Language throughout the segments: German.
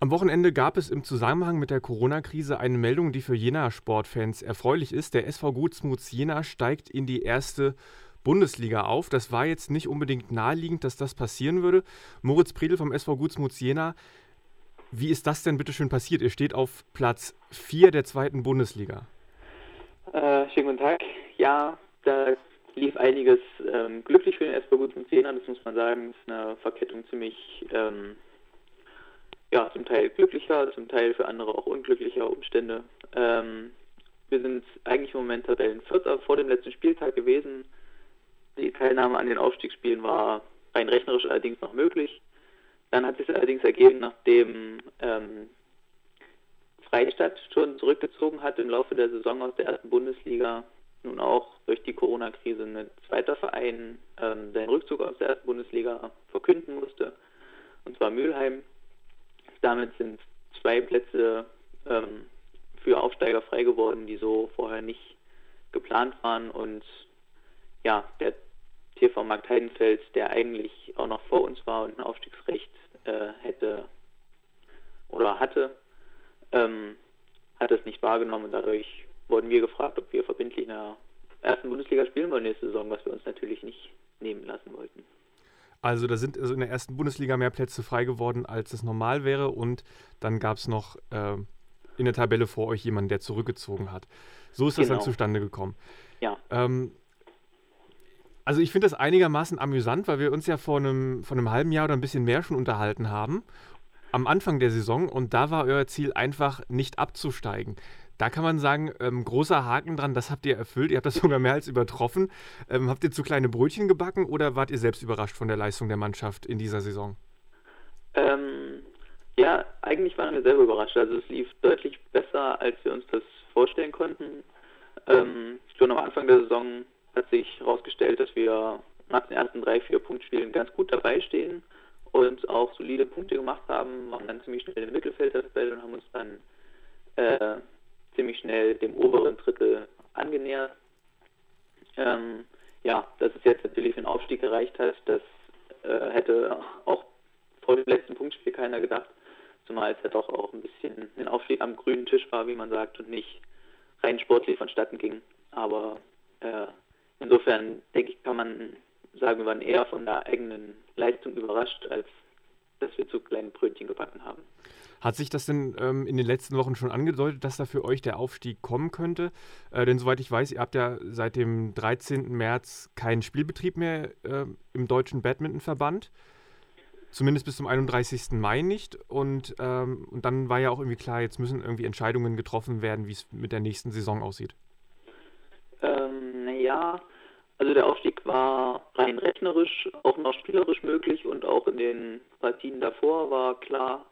Am Wochenende gab es im Zusammenhang mit der Corona-Krise eine Meldung, die für Jena-Sportfans erfreulich ist. Der SV Gutsmuts Jena steigt in die erste Bundesliga auf. Das war jetzt nicht unbedingt naheliegend, dass das passieren würde. Moritz Predel vom SV Gutsmuts Jena, wie ist das denn bitte schön passiert? Ihr steht auf Platz 4 der zweiten Bundesliga. Äh, schönen guten Tag. Ja, da lief einiges ähm, glücklich für den SV Gutsmuts Jena, das muss man sagen. Das ist eine Verkettung ziemlich ähm, ja, zum Teil glücklicher, zum Teil für andere auch unglücklicher Umstände. Ähm, wir sind eigentlich im Moment Tabellenvierter vor dem letzten Spieltag gewesen. Die Teilnahme an den Aufstiegsspielen war rein rechnerisch allerdings noch möglich. Dann hat sich allerdings ergeben, nachdem ähm, Freistadt schon zurückgezogen hat im Laufe der Saison aus der ersten Bundesliga, nun auch durch die Corona-Krise ein zweiter Verein ähm, seinen Rückzug aus der ersten Bundesliga verkünden musste, und zwar Mülheim. Damit sind zwei Plätze ähm, für Aufsteiger frei geworden, die so vorher nicht geplant waren. Und ja, der TV Markt Heidenfeld, der eigentlich auch noch vor uns war und ein Aufstiegsrecht äh, hätte oder hatte, ähm, hat es nicht wahrgenommen. Dadurch wurden wir gefragt, ob wir verbindlich in der ersten Bundesliga spielen wollen nächste Saison, was wir uns natürlich nicht nehmen lassen wollten. Also da sind also in der ersten Bundesliga mehr Plätze frei geworden, als es normal wäre. Und dann gab es noch äh, in der Tabelle vor euch jemanden, der zurückgezogen hat. So ist das genau. dann zustande gekommen. Ja. Ähm, also ich finde das einigermaßen amüsant, weil wir uns ja vor einem, vor einem halben Jahr oder ein bisschen mehr schon unterhalten haben. Am Anfang der Saison und da war euer Ziel einfach nicht abzusteigen. Da kann man sagen, ähm, großer Haken dran, das habt ihr erfüllt. Ihr habt das sogar mehr als übertroffen. Ähm, habt ihr zu kleine Brötchen gebacken oder wart ihr selbst überrascht von der Leistung der Mannschaft in dieser Saison? Ähm, ja, eigentlich waren wir selber überrascht. Also es lief deutlich besser, als wir uns das vorstellen konnten. Ähm, schon am Anfang der Saison hat sich herausgestellt, dass wir nach den ersten drei, vier Punktspielen ganz gut dabei stehen und auch solide Punkte gemacht haben, waren dann ziemlich schnell im Mittelfeld und haben uns dann äh, ziemlich schnell dem oberen Drittel angenähert. Ähm, ja, dass es jetzt natürlich für den Aufstieg gereicht hat, das äh, hätte auch vor dem letzten Punktspiel keiner gedacht, zumal es ja doch auch ein bisschen ein Aufstieg am grünen Tisch war, wie man sagt, und nicht rein sportlich vonstatten ging. Aber äh, insofern denke ich, kann man sagen, wir waren eher von der eigenen Leistung überrascht, als dass wir zu kleinen Brötchen gebacken haben. Hat sich das denn ähm, in den letzten Wochen schon angedeutet, dass da für euch der Aufstieg kommen könnte? Äh, denn soweit ich weiß, ihr habt ja seit dem 13. März keinen Spielbetrieb mehr äh, im Deutschen Badmintonverband. Zumindest bis zum 31. Mai nicht. Und, ähm, und dann war ja auch irgendwie klar, jetzt müssen irgendwie Entscheidungen getroffen werden, wie es mit der nächsten Saison aussieht. Ähm, naja, also der Aufstieg war rein rechnerisch, auch noch spielerisch möglich und auch in den Partien davor war klar,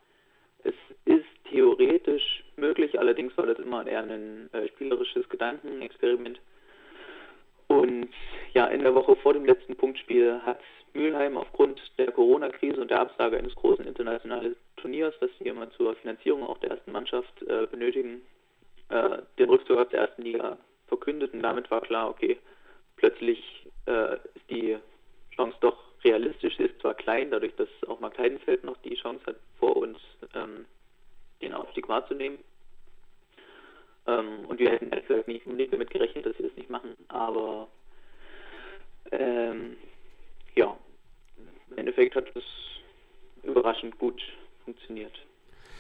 es ist theoretisch möglich, allerdings war das immer eher ein äh, spielerisches Gedankenexperiment. Und ja, in der Woche vor dem letzten Punktspiel hat Mülheim aufgrund der Corona-Krise und der Absage eines großen internationalen Turniers, das sie immer zur Finanzierung auch der ersten Mannschaft äh, benötigen, äh, den Rückzug aus der ersten Liga verkündet. Und damit war klar, okay, plötzlich äh, ist die Chance doch realistisch ist, zwar klein, dadurch, dass auch Mark Heidenfeld noch die Chance hat, vor uns ähm, den Aufstieg wahrzunehmen. Ähm, und wir hätten gesagt nicht unbedingt damit gerechnet, dass wir das nicht machen. Aber ähm, ja, im Endeffekt hat es überraschend gut funktioniert.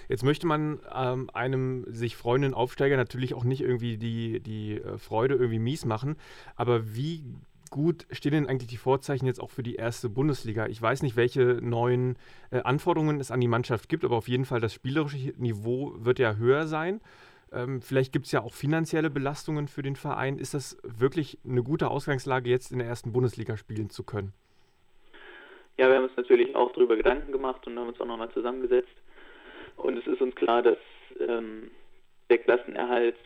Jetzt möchte man ähm, einem sich freunden Aufsteiger natürlich auch nicht irgendwie die, die äh, Freude irgendwie mies machen. Aber wie gut stehen denn eigentlich die Vorzeichen jetzt auch für die erste Bundesliga? Ich weiß nicht, welche neuen äh, Anforderungen es an die Mannschaft gibt, aber auf jeden Fall das spielerische Niveau wird ja höher sein. Ähm, vielleicht gibt es ja auch finanzielle Belastungen für den Verein. Ist das wirklich eine gute Ausgangslage, jetzt in der ersten Bundesliga spielen zu können? Ja, wir haben uns natürlich auch darüber Gedanken gemacht und haben uns auch nochmal zusammengesetzt. Und es ist uns klar, dass ähm, der Klassenerhalt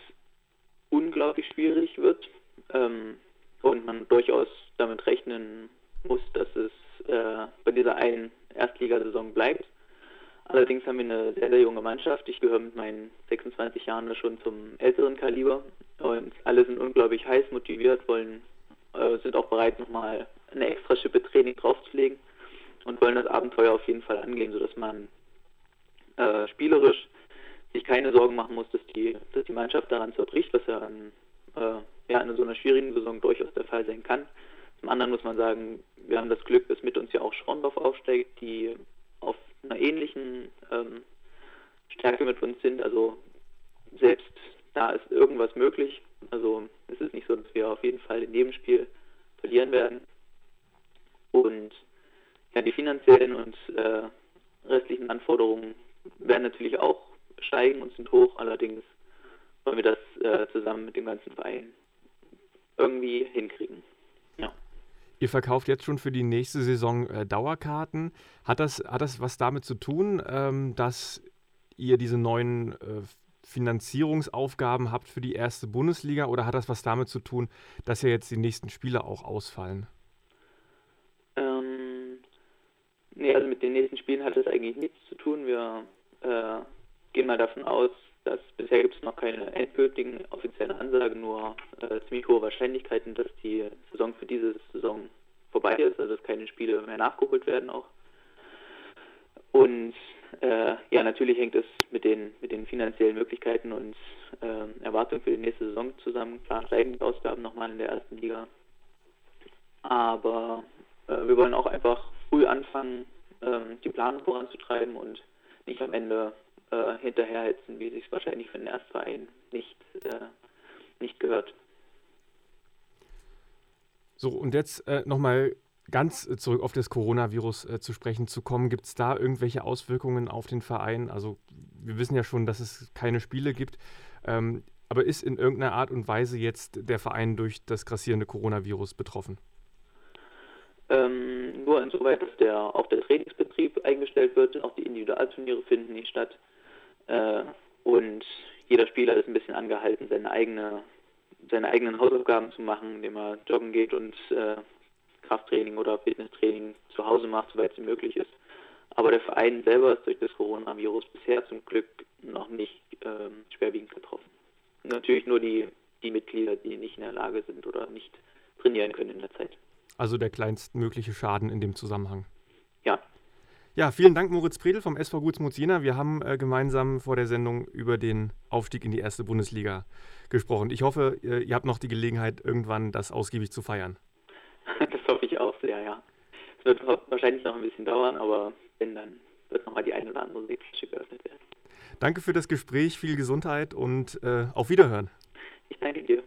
unglaublich schwierig wird. Ähm, und man durchaus damit rechnen muss, dass es äh, bei dieser einen Erstligasaison bleibt. Allerdings haben wir eine sehr, sehr junge Mannschaft. Ich gehöre mit meinen 26 Jahren schon zum älteren Kaliber und alle sind unglaublich heiß motiviert, wollen, äh, sind auch bereit, nochmal eine extra Schippe Training draufzulegen und wollen das Abenteuer auf jeden Fall angehen, sodass man spielerisch keine Sorgen machen muss, dass die, dass die Mannschaft daran zerbricht, was ja an, äh, ja, in so einer schwierigen Saison durchaus der Fall sein kann. Zum anderen muss man sagen, wir haben das Glück, dass mit uns ja auch Schorndorf aufsteigt, die auf einer ähnlichen ähm, Stärke mit uns sind. Also selbst da ist irgendwas möglich. Also es ist nicht so, dass wir auf jeden Fall in jedem Spiel verlieren werden. Und ja, die finanziellen und äh, restlichen Anforderungen werden natürlich auch steigen und sind hoch. Allerdings wollen wir das äh, zusammen mit dem ganzen Verein irgendwie hinkriegen. Ja. Ihr verkauft jetzt schon für die nächste Saison äh, Dauerkarten. Hat das, hat das was damit zu tun, ähm, dass ihr diese neuen äh, Finanzierungsaufgaben habt für die erste Bundesliga oder hat das was damit zu tun, dass ja jetzt die nächsten Spiele auch ausfallen? Ähm, nee, also mit den nächsten Spielen hat das eigentlich nichts zu tun. Wir äh, gehen mal davon aus, dass bisher gibt es noch keine endgültigen offiziellen Ansagen, nur äh, ziemlich hohe Wahrscheinlichkeiten, dass die Saison für diese Saison vorbei ist, also dass keine Spiele mehr nachgeholt werden auch. Und äh, ja, natürlich hängt es mit den, mit den finanziellen Möglichkeiten und äh, Erwartungen für die nächste Saison zusammen. Klar steigen die Ausgaben nochmal in der ersten Liga. Aber äh, wir wollen auch einfach früh anfangen, ähm, die Planung voranzutreiben und nicht am Ende äh, hinterherhetzen, wie sich wahrscheinlich für den Erstverein nicht, äh, nicht gehört. So, und jetzt äh, nochmal ganz zurück auf das Coronavirus äh, zu sprechen zu kommen, gibt es da irgendwelche Auswirkungen auf den Verein? Also wir wissen ja schon, dass es keine Spiele gibt, ähm, aber ist in irgendeiner Art und Weise jetzt der Verein durch das grassierende Coronavirus betroffen? Ähm, nur insoweit, dass der, auch der Trainingsbetrieb eingestellt wird, auch die Individualturniere finden nicht statt äh, und jeder Spieler ist ein bisschen angehalten, seine eigene seine eigenen Hausaufgaben zu machen, indem er joggen geht und äh, Krafttraining oder Fitnesstraining zu Hause macht, soweit es möglich ist. Aber der Verein selber ist durch das Coronavirus bisher zum Glück noch nicht ähm, schwerwiegend getroffen. Natürlich nur die, die Mitglieder, die nicht in der Lage sind oder nicht trainieren können in der Zeit. Also der kleinstmögliche Schaden in dem Zusammenhang. Ja. Ja, vielen Dank, Moritz Predel vom SV Gutsmuth Jena. Wir haben äh, gemeinsam vor der Sendung über den Aufstieg in die erste Bundesliga gesprochen. Ich hoffe, ihr, ihr habt noch die Gelegenheit, irgendwann das ausgiebig zu feiern. Das hoffe ich auch sehr, ja. Es wird wahrscheinlich noch ein bisschen dauern, aber wenn, dann wird nochmal die eine oder andere Seepflasche geöffnet werden. Danke für das Gespräch, viel Gesundheit und äh, auf Wiederhören. Ich danke dir.